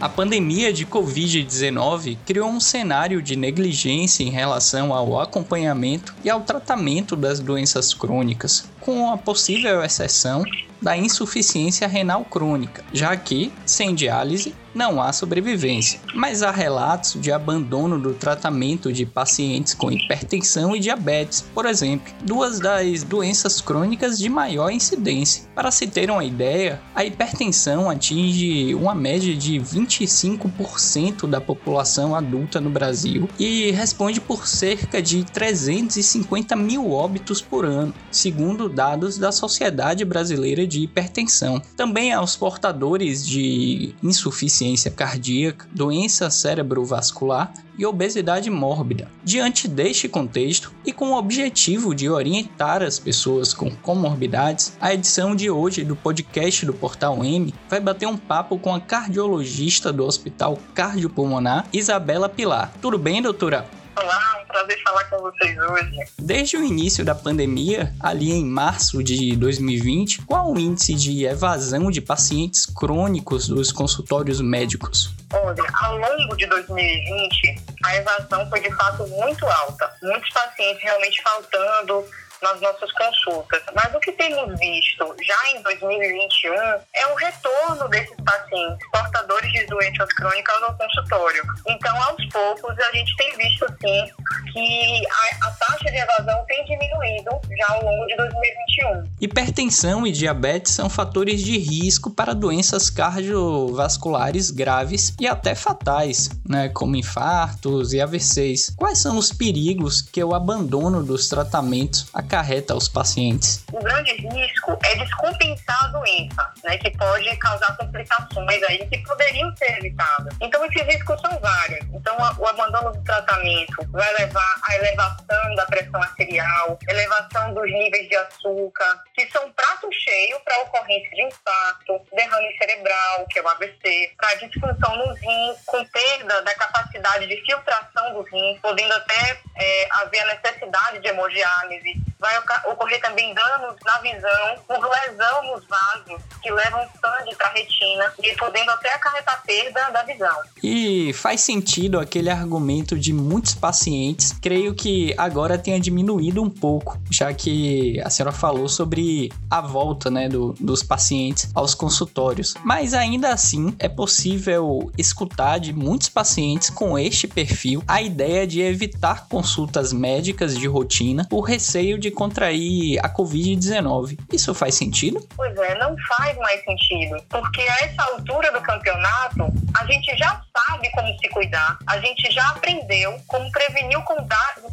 A pandemia de Covid-19 criou um cenário de negligência em relação ao acompanhamento e ao tratamento das doenças crônicas, com a possível exceção da insuficiência renal crônica, já que, sem diálise, não há sobrevivência. Mas há relatos de abandono do tratamento de pacientes com hipertensão e diabetes, por exemplo, duas das doenças crônicas de maior incidência. Para se ter uma ideia, a hipertensão atinge uma média de 25% da população adulta no Brasil e responde por cerca de 350 mil óbitos por ano, segundo dados da Sociedade Brasileira de Hipertensão. Também aos portadores de insuficiência cardíaca, doença cerebrovascular e obesidade mórbida. Diante deste contexto e com o objetivo de orientar as pessoas com comorbidades, a edição de hoje do podcast do Portal M vai bater um papo com a cardiologista do Hospital Cardiopulmonar, Isabela Pilar. Tudo bem, doutora? Olá, prazer falar com vocês hoje. Desde o início da pandemia, ali em março de 2020, qual o índice de evasão de pacientes crônicos dos consultórios médicos? Olha, ao longo de 2020, a evasão foi de fato muito alta. Muitos pacientes realmente faltando nas nossas consultas. Mas o que temos visto já em 2021 é o retorno desses pacientes portadores de doenças crônicas ao consultório. Então, aos poucos, a gente tem visto sim que a, a taxa de evasão tem diminuído já ao longo de 2021. Hipertensão e diabetes são fatores de risco para doenças cardiovasculares graves e até fatais, né, como infartos e AVCs. Quais são os perigos que o abandono dos tratamentos acarreta aos pacientes? O grande risco é descompensar a doença, né, que pode causar complicações aí que poderiam ser evitadas. Então, esses riscos são vários. Então, o abandono do tratamento vai levar à elevação da pressão arterial, elevação dos níveis de açúcar, que são prato cheio para ocorrência de infarto, derrame cerebral, que é o AVC, para disfunção nos rins, com perda da capacidade de filtração do rim, podendo até é, haver a necessidade de hemodiálise, vai ocorrer também danos na visão por lesão nos vasos que levam sangue para a retina e podendo até acarretar perda da visão. E faz sentido aquele argumento de muitos pacientes, creio que agora tenha diminuído um pouco, já que a senhora falou sobre a volta né, do, dos pacientes aos consultórios. Mas ainda assim é possível escutar de muitos pacientes com este perfil a ideia de evitar consultas médicas de rotina por receio de de contrair a Covid-19. Isso faz sentido? Pois é, não faz mais sentido. Porque a essa altura do campeonato, a gente já sabe como se cuidar, a gente já aprendeu como prevenir o contágio,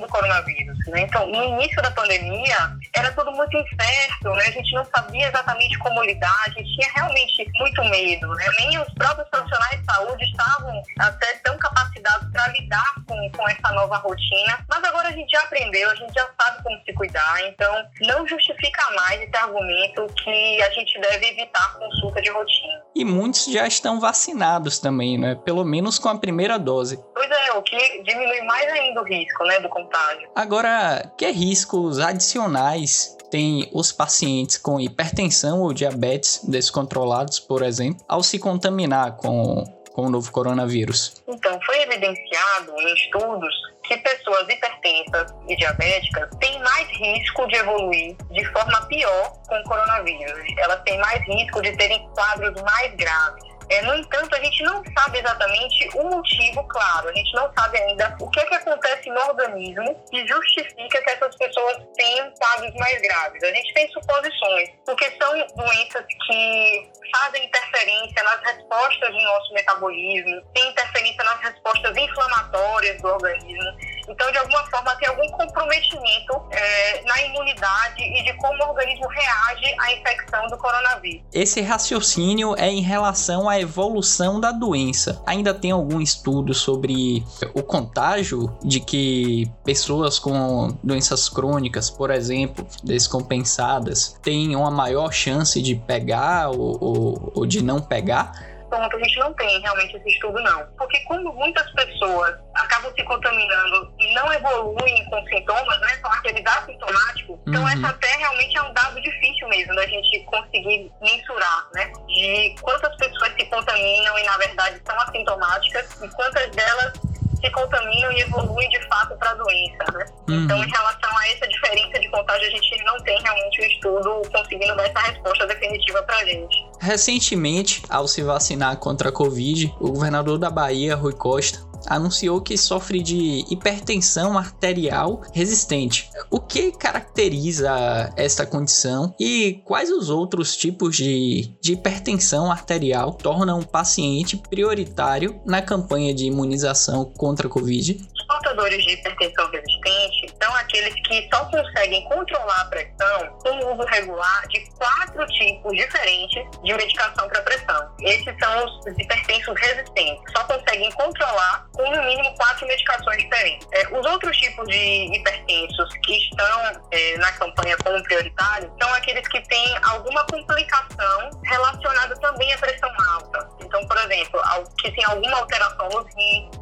do coronavírus. Né? Então, no início da pandemia, era tudo muito incerto, né? a gente não sabia exatamente como lidar, a gente tinha realmente muito medo. Né? Nem os próprios profissionais de saúde estavam até tão capacitados para lidar com, com essa nova rotina. Mas agora a gente já aprendeu, a gente já sabe como se cuidar, então não justifica mais esse argumento que a gente deve evitar consulta de rotina. E muitos já estão vacinados também, né? Pelo menos com a primeira dose. Pois é, o que diminui mais ainda o risco, né, do contágio. Agora, que riscos adicionais tem os pacientes com hipertensão ou diabetes descontrolados, por exemplo, ao se contaminar com, com o novo coronavírus? Então, foi evidenciado em estudos que pessoas hipertensas e diabéticas têm mais risco de evoluir de forma pior com o coronavírus. Elas têm mais risco de terem quadros mais graves. É, no entanto, a gente não sabe exatamente o motivo claro, a gente não sabe ainda o que, é que acontece no organismo que justifica que essas pessoas tenham quadros mais graves. A gente tem suposições, porque são doenças que fazem interferência nas respostas do nosso metabolismo, tem interferência nas respostas inflamatórias do organismo. Então, de alguma forma, tem algum comprometimento é, na imunidade e de como o organismo reage à infecção do coronavírus. Esse raciocínio é em relação à evolução da doença. Ainda tem algum estudo sobre o contágio de que pessoas com doenças crônicas, por exemplo, descompensadas, têm uma maior chance de pegar ou, ou, ou de não pegar? Ponto a gente não tem realmente esse estudo, não. Porque como muitas pessoas acabam se contaminando e não evoluem com sintomas, né? São aqueles assintomáticos. Então, uhum. essa até realmente é um dado difícil mesmo da gente conseguir mensurar, né? De quantas pessoas se contaminam e, na verdade, são assintomáticas e quantas delas se contaminam e evoluem de fato para a doença, né? Uhum. Então, em relação a essa diferença de contágio, a gente não tem realmente um estudo conseguindo dar essa resposta definitiva para a gente. Recentemente, ao se vacinar contra a Covid, o governador da Bahia, Rui Costa, anunciou que sofre de hipertensão arterial resistente. O que caracteriza esta condição e quais os outros tipos de, de hipertensão arterial tornam um paciente prioritário na campanha de imunização contra a Covid? Portadores de hipertensão resistente são aqueles que só conseguem controlar a pressão com o uso regular de quatro tipos diferentes de medicação para pressão. Esses são os hipertensos resistentes. Só conseguem controlar com no mínimo quatro medicações diferentes. É, os outros tipos de hipertensos que estão é, na campanha como prioritários são aqueles que têm alguma complicação relacionada também à pressão alta. Então, por exemplo, que tem alguma alteração nos rins,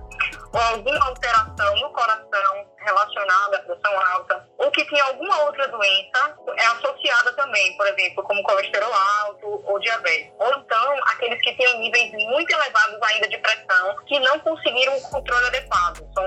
ou alguma alteração no coração relacionada à pressão alta, ou que tem alguma outra doença é associada também, por exemplo, como colesterol alto ou diabetes. Ou então, aqueles que têm níveis muito elevados ainda de pressão, que não conseguiram um controle adequado. São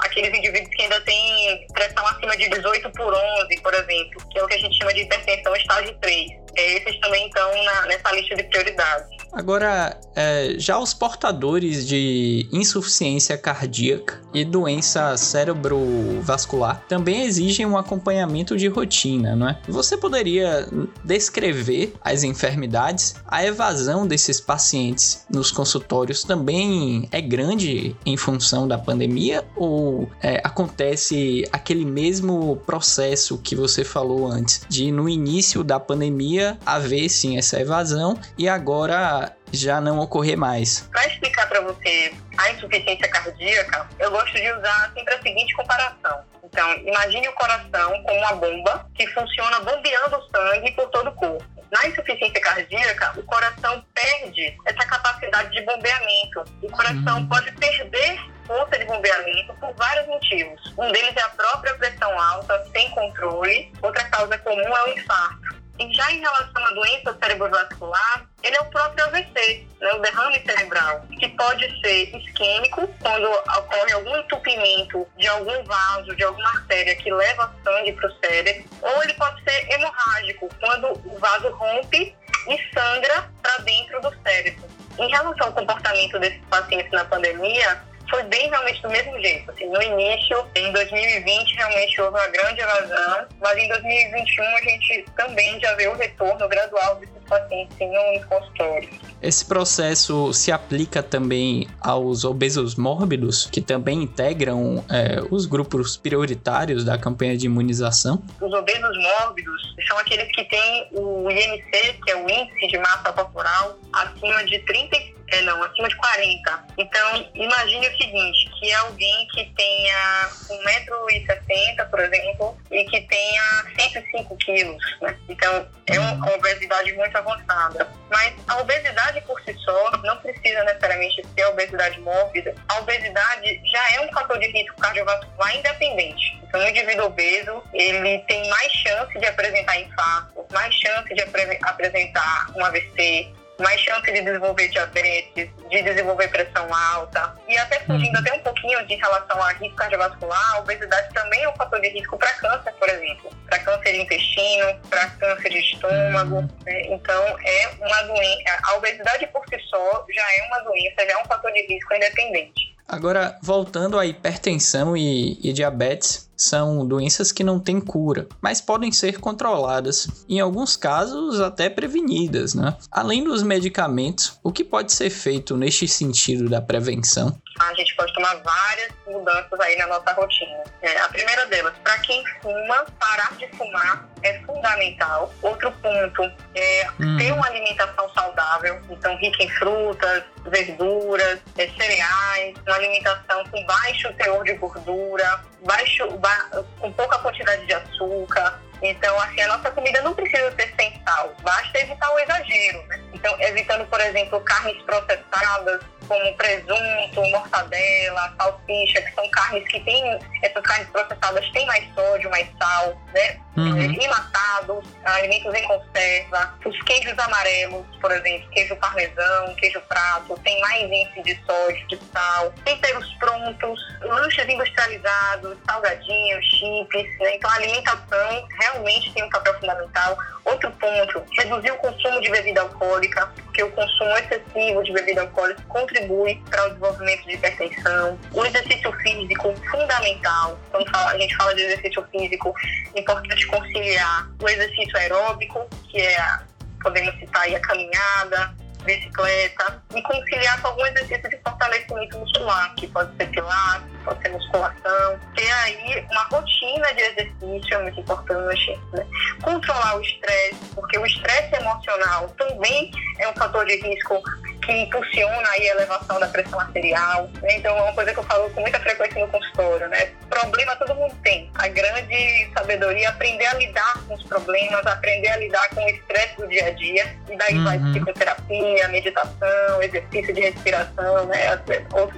aqueles indivíduos que ainda têm pressão acima de 18 por 11, por exemplo, que é o que a gente chama de hipertensão estágio 3. Esses também estão na, nessa lista de prioridades. Agora, é, já os portadores de insuficiência cardíaca e doença cerebrovascular também exigem um acompanhamento de rotina, não é? Você poderia descrever as enfermidades? A evasão desses pacientes nos consultórios também é grande em função da pandemia ou é, acontece aquele mesmo processo que você falou antes, de no início da pandemia haver sim essa evasão e agora já não ocorrer mais. Para explicar para você a insuficiência cardíaca, eu gosto de usar sempre a seguinte comparação. Então, imagine o coração como uma bomba que funciona bombeando o sangue por todo o corpo. Na insuficiência cardíaca, o coração perde essa capacidade de bombeamento. O coração uhum. pode perder força de bombeamento por vários motivos. Um deles é a própria pressão alta, sem controle. Outra causa comum é o infarto. E já em relação à doença cerebrovascular, ele é o próprio AVC, né, o derrame cerebral, que pode ser isquêmico, quando ocorre algum entupimento de algum vaso, de alguma artéria que leva sangue para o cérebro, ou ele pode ser hemorrágico, quando o vaso rompe e sangra para dentro do cérebro. Em relação ao comportamento desses pacientes na pandemia, foi bem realmente do mesmo jeito. Assim, no início, em 2020, realmente houve uma grande evasão, mas em 2021 a gente também já vê o retorno gradual desses pacientes em consultórios. Esse processo se aplica também aos obesos mórbidos, que também integram é, os grupos prioritários da campanha de imunização? Os obesos mórbidos são aqueles que têm o IMC, que é o índice de massa corporal, acima de 35 é, não, acima de 40. Então, imagine o seguinte, que alguém que tenha 1,60m, por exemplo, e que tenha 105 quilos, né? Então, é uma obesidade muito avançada. Mas a obesidade por si só não precisa necessariamente ser obesidade mórbida. A obesidade já é um fator de risco cardiovascular independente. Então, o indivíduo obeso, ele tem mais chance de apresentar infarto, mais chance de apre apresentar um AVC, mais chance de desenvolver diabetes, de desenvolver pressão alta. E até fugindo uhum. até um pouquinho de relação a risco cardiovascular, a obesidade também é um fator de risco para câncer, por exemplo. Para câncer de intestino, para câncer de estômago. Uhum. Né? Então, é uma doença. A obesidade por si só já é uma doença, já é um fator de risco independente. Agora, voltando à hipertensão e, e, diabetes, são doenças que não têm cura, mas podem ser controladas, em alguns casos até prevenidas, né? Além dos medicamentos, o que pode ser feito neste sentido da prevenção? A gente pode tomar várias mudanças aí na nossa rotina. É, a primeira delas, para quem fuma, parar de fumar é fundamental. Outro ponto é hum. ter uma alimentação saudável, então rica em frutas, verduras, é, cereais, uma alimentação com baixo teor de gordura, baixo, ba com pouca quantidade de açúcar. Então, assim, a nossa comida não precisa ser sem sal, basta evitar o exagero, né? Então, evitando, por exemplo, carnes processadas, como presunto, mortadela, salsicha, que são carnes que têm, essas carnes processadas têm mais sódio, mais sal, né? Uhum. Enlatados, alimentos em conserva, os queijos amarelos, por exemplo, queijo parmesão, queijo prato, tem mais índice de sódio, de sal, temperos prontos, lanches industrializados, salgadinhos, chips, né? Então a alimentação realmente tem um papel fundamental. Outro ponto, reduzir o consumo de bebida alcoólica, porque o consumo excessivo de bebida alcoólica contribui para o desenvolvimento de hipertensão. O exercício físico, fundamental. Quando a gente fala de exercício físico, é importante conciliar o exercício aeróbico, que é, podemos citar aí a caminhada, bicicleta, e conciliar com algum exercício de fortalecimento muscular, que pode ser pilates, pode ser musculação. Ter aí uma rotina de exercício é muito importante. Né? Controlar o estresse, porque o estresse emocional também é um fator de risco que impulsiona aí a elevação da pressão arterial. Né? Então, é uma coisa que eu falo com muita frequência no consultório, né? Problema todo mundo tem. A grande sabedoria é aprender a lidar com os problemas, aprender a lidar com o estresse do dia a dia. E daí uhum. vai psicoterapia, meditação, exercício de respiração, né? Ou qualquer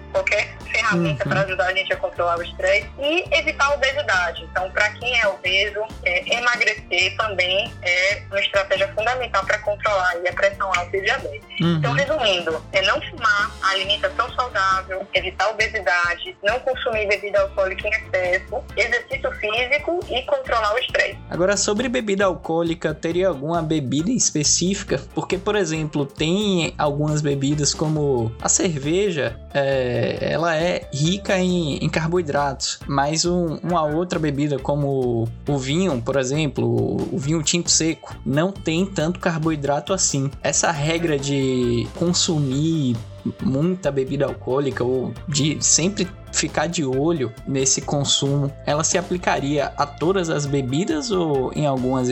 ferramenta uhum. para ajudar a gente a controlar o estresse e evitar a obesidade. Então, para quem é obeso, é, emagrecer também é uma estratégia fundamental para controlar a pressão alta e diabetes. Uhum. Então, resumindo, é não fumar, alimentação saudável, evitar a obesidade, não consumir bebida alcoólica em excesso, exercício físico e controlar o estresse. Agora, sobre bebida alcoólica, teria alguma bebida específica? Porque, por exemplo, tem algumas bebidas como a cerveja, é, ela é rica em, em carboidratos, mas um, uma outra bebida como o vinho, por exemplo, o vinho tinto seco, não tem tanto carboidrato assim. Essa regra de consumir muita bebida alcoólica ou de sempre ficar de olho nesse consumo, ela se aplicaria a todas as bebidas ou em algumas,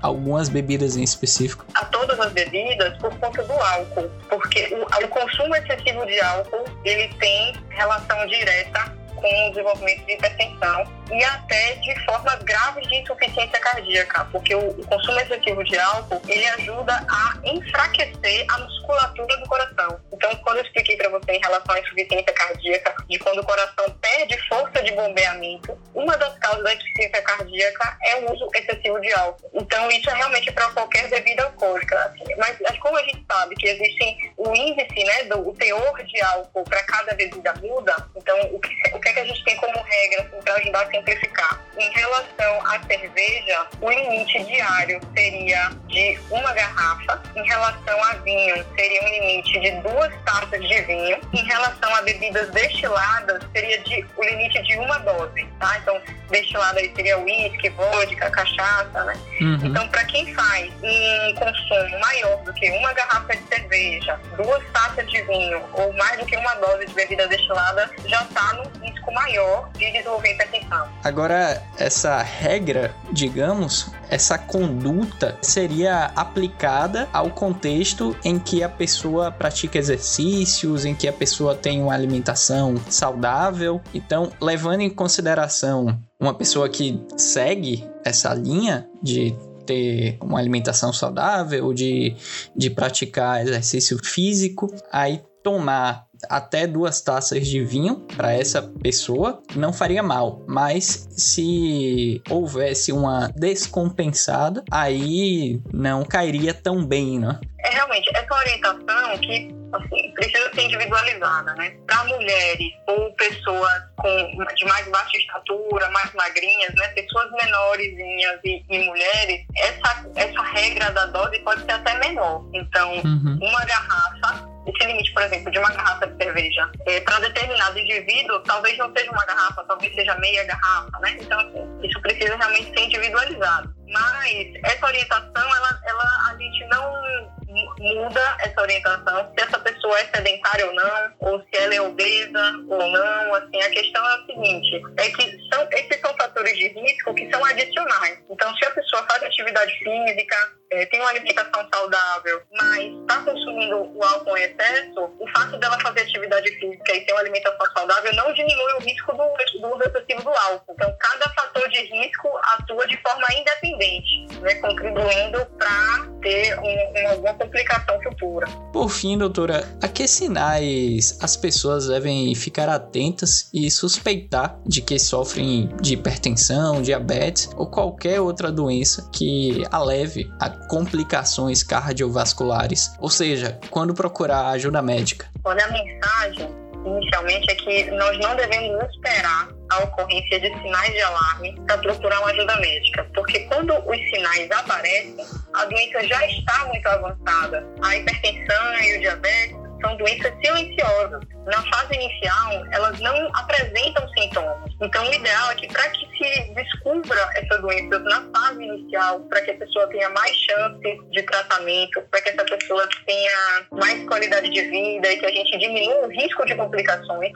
algumas bebidas em específico? A todas as bebidas por conta do álcool, porque o, o consumo excessivo de álcool ele tem relação direta com o desenvolvimento de hipertensão e até de formas graves de insuficiência cardíaca, porque o, consumo excessivo de álcool ele ajuda a enfraquecer a musculatura do coração. Então, quando eu expliquei para você em relação à insuficiência cardíaca, de quando o coração perde força de bombeamento, uma das causas da insuficiência cardíaca é o uso excessivo de álcool. Então, isso é realmente para qualquer bebida alcoólica. Assim. Mas, mas, como a gente sabe que existe o índice, né, do o teor de álcool para cada bebida muda, então o que, o que, é que a gente tem como regra assim, para ajudar a simplificar? Em relação à cerveja, o limite diário seria de uma garrafa. Em relação a vinho, seria um limite de duas taças de vinho. Em relação a bebidas destiladas, seria de, o limite de uma dose, tá? Então, destilado aí seria uísque, vodka, cachaça, né? Uhum. Então, para quem faz um consumo maior do que uma garrafa de cerveja, duas taças de vinho ou mais do que uma dose de bebida destilada, já está no maior de desenvolver hipertensão. Agora, essa regra, digamos, essa conduta seria aplicada ao contexto em que a pessoa pratica exercícios, em que a pessoa tem uma alimentação saudável. Então, levando em consideração uma pessoa que segue essa linha de ter uma alimentação saudável, de, de praticar exercício físico, aí tomar até duas taças de vinho para essa pessoa não faria mal, mas se houvesse uma descompensada, aí não cairia tão bem, né? É realmente essa orientação que assim, precisa ser individualizada, né? Para mulheres ou pessoas com, de mais baixa estatura, mais magrinhas, né? Pessoas menorzinhas e, e mulheres, essa, essa regra da dose pode ser até menor. Então, uhum. uma garrafa esse limite, por exemplo, de uma garrafa de cerveja é, para determinado indivíduo, talvez não seja uma garrafa, talvez seja meia garrafa, né? Então, assim, isso precisa realmente ser individualizado. Mas essa orientação, ela, ela, a gente não muda essa orientação, se essa pessoa é sedentária ou não, ou se ela é obesa ou não. Assim, a questão é a seguinte: é que são, esses são fatores de risco que são adicionais. Então, se a pessoa faz atividade física, é, tem uma alimentação saudável, mas está consumindo o álcool em excesso, o fato dela fazer atividade física e ter uma alimentação saudável não diminui o risco do, do uso excessivo do álcool. Então, cada fator de risco atua de forma independente, né, contribuindo para ter um, alguma complicação futura. Por fim, doutora, a que sinais as pessoas devem ficar atentas e suspeitar de que sofrem de hipertensão, diabetes ou qualquer outra doença que a leve a complicações cardiovasculares? Ou seja, quando procurar ajuda médica? Olha, a mensagem inicialmente é que nós não devemos esperar a ocorrência de sinais de alarme para procurar uma ajuda médica, porque quando os sinais aparecem, a doença já está muito avançada. A hipertensão e o diabetes são doenças silenciosas. Na fase inicial, elas não apresentam sintomas. Então, o ideal é que, para que se descubra essas doenças na fase inicial, para que a pessoa tenha mais chance de tratamento, para que essa pessoa tenha mais qualidade de vida e que a gente diminua o risco de complicações,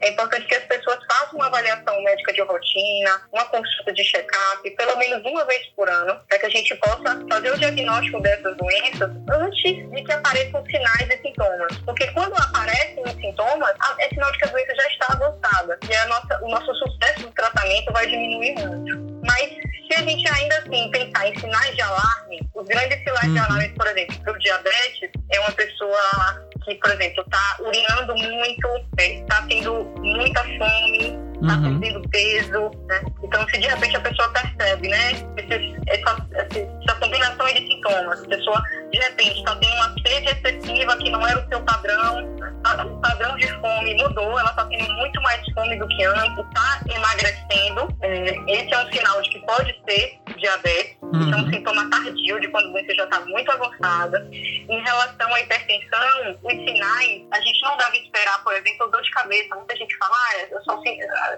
é importante que as pessoas façam uma avaliação médica de rotina, uma consulta de check-up, pelo menos uma vez por ano, para que a gente possa fazer o diagnóstico dessas doenças antes de que apareçam sinais e sintomas. Porque quando aparecem os sintomas, é sinal de que a doença já está avançada e a nossa, o nosso sucesso do tratamento vai diminuir muito. Mas se a gente ainda assim pensar em sinais de alarme, os grandes sinais uhum. de alarme, por exemplo, para o diabetes, é uma pessoa que, por exemplo, está urinando muito, está tendo muita fome, está uhum. perdendo peso. Né? Então, se de repente a pessoa percebe, né, esse, essa, essa combinação de sintomas, a pessoa de repente está tendo uma sede excessiva que não era o seu padrão, o padrão de fome mudou, ela está tendo muito mais fome do que antes, está emagrecendo. É, esse é um sinal de que pode ser diabetes, uhum. isso é um uhum. sintoma tardio de quando doença já está muito avançada. Em relação à hipertensão, os sinais, a gente não deve esperar, por exemplo, dor de cabeça. Muita gente fala, ah, eu só,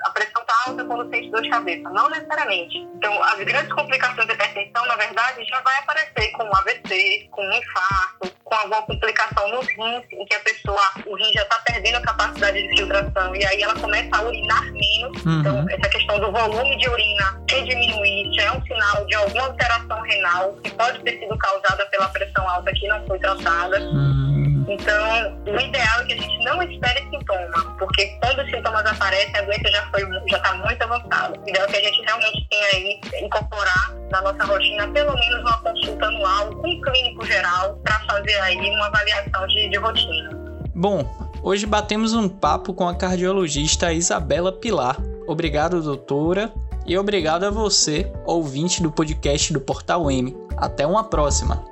a pressão alta quando sente dor de cabeça. Não necessariamente. Então, as grandes complicações da hipertensão, na verdade, já vai aparecer com AVC, com um infarto, com alguma complicação nos rins, em que a pessoa, o rim já está perdendo a capacidade de filtração e aí ela começa a urinar menos. Uhum. Então, essa questão do volume de urina é diminuir, já é um sinal de alguma alteração renal que pode ter sido causada pela pressão alta que não foi tratada. Uhum. Então, o ideal é que a gente não espere sintoma, porque quando os sintomas aparecem, a doença já foi já está muito avançada. O ideal é que a gente realmente tenha aí incorporar na nossa rotina pelo menos uma consulta anual com um clínico geral para fazer aí uma avaliação de, de rotina. Bom, hoje batemos um papo com a cardiologista Isabela Pilar. Obrigado, doutora, e obrigado a você, ouvinte do podcast do Portal M. Até uma próxima!